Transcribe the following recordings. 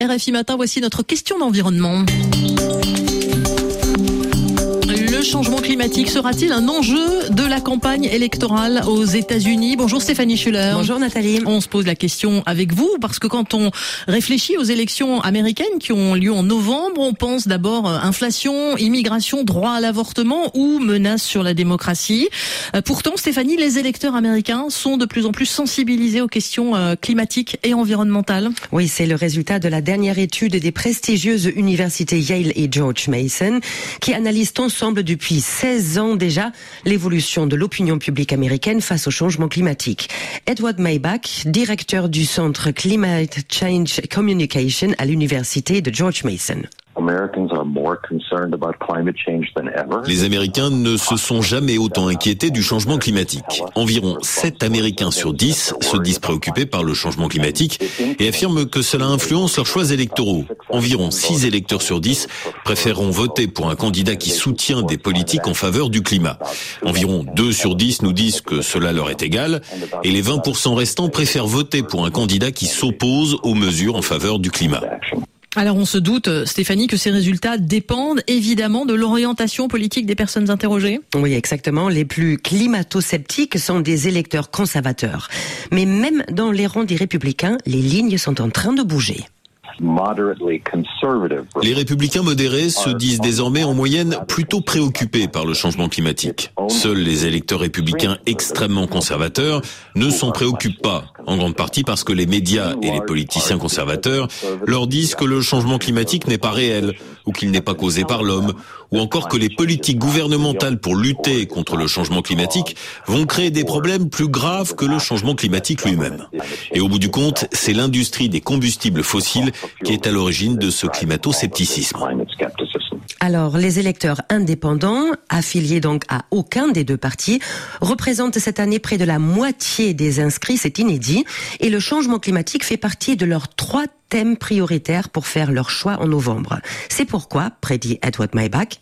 RFI Matin, voici notre question d'environnement. Le changement climatique sera-t-il un enjeu de la campagne électorale aux États-Unis Bonjour Stéphanie Schuller. Bonjour Nathalie. On se pose la question avec vous parce que quand on réfléchit aux élections américaines qui ont lieu en novembre, on pense d'abord euh, inflation, immigration, droit à l'avortement ou menace sur la démocratie. Euh, pourtant, Stéphanie, les électeurs américains sont de plus en plus sensibilisés aux questions euh, climatiques et environnementales. Oui, c'est le résultat de la dernière étude des prestigieuses universités Yale et George Mason qui analysent ensemble depuis 16 ans déjà l'évolution de l'opinion publique américaine face au changement climatique. Edward Maybach, directeur du centre Climate Change Communication à l'université de George Mason. Les Américains ne se sont jamais autant inquiétés du changement climatique. Environ 7 Américains sur 10 se disent préoccupés par le changement climatique et affirment que cela influence leurs choix électoraux. Environ 6 électeurs sur 10 préféreront voter pour un candidat qui soutient des politiques en faveur du climat. Environ 2 sur 10 nous disent que cela leur est égal et les 20% restants préfèrent voter pour un candidat qui s'oppose aux mesures en faveur du climat. Alors on se doute, euh, Stéphanie, que ces résultats dépendent évidemment de l'orientation politique des personnes interrogées. Oui, exactement. Les plus climato-sceptiques sont des électeurs conservateurs. Mais même dans les rangs des républicains, les lignes sont en train de bouger. Les républicains modérés se disent désormais en moyenne plutôt préoccupés par le changement climatique. Seuls les électeurs républicains extrêmement conservateurs ne s'en préoccupent pas, en grande partie parce que les médias et les politiciens conservateurs leur disent que le changement climatique n'est pas réel, ou qu'il n'est pas causé par l'homme, ou encore que les politiques gouvernementales pour lutter contre le changement climatique vont créer des problèmes plus graves que le changement climatique lui-même. Et au bout du compte, c'est l'industrie des combustibles fossiles qui est à l'origine de ce climato-scepticisme. Alors, les électeurs indépendants, affiliés donc à aucun des deux partis, représentent cette année près de la moitié des inscrits, c'est inédit, et le changement climatique fait partie de leurs trois thèmes prioritaires pour faire leur choix en novembre. C'est pourquoi, prédit Edward Maybach,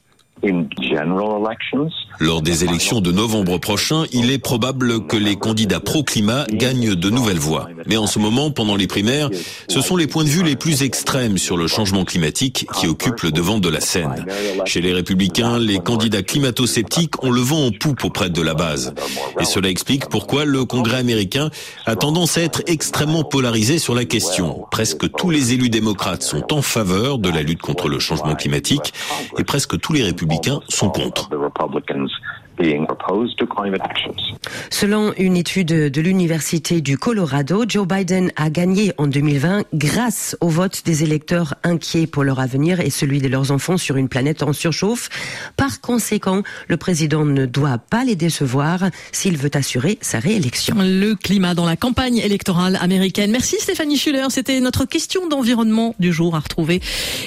lors des élections de novembre prochain, il est probable que les candidats pro-climat gagnent de nouvelles voix. Mais en ce moment, pendant les primaires, ce sont les points de vue les plus extrêmes sur le changement climatique qui occupent le devant de la scène. Chez les républicains, les candidats climato-sceptiques ont le vent en poupe auprès de la base. Et cela explique pourquoi le Congrès américain a tendance à être extrêmement polarisé sur la question. Presque tous les élus démocrates sont en faveur de la lutte contre le changement climatique et presque tous les républicains sont contre. Selon une étude de l'Université du Colorado, Joe Biden a gagné en 2020 grâce au vote des électeurs inquiets pour leur avenir et celui de leurs enfants sur une planète en surchauffe. Par conséquent, le président ne doit pas les décevoir s'il veut assurer sa réélection. Le climat dans la campagne électorale américaine. Merci Stéphanie Schuller. C'était notre question d'environnement du jour à retrouver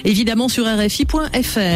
évidemment sur RFI.fr.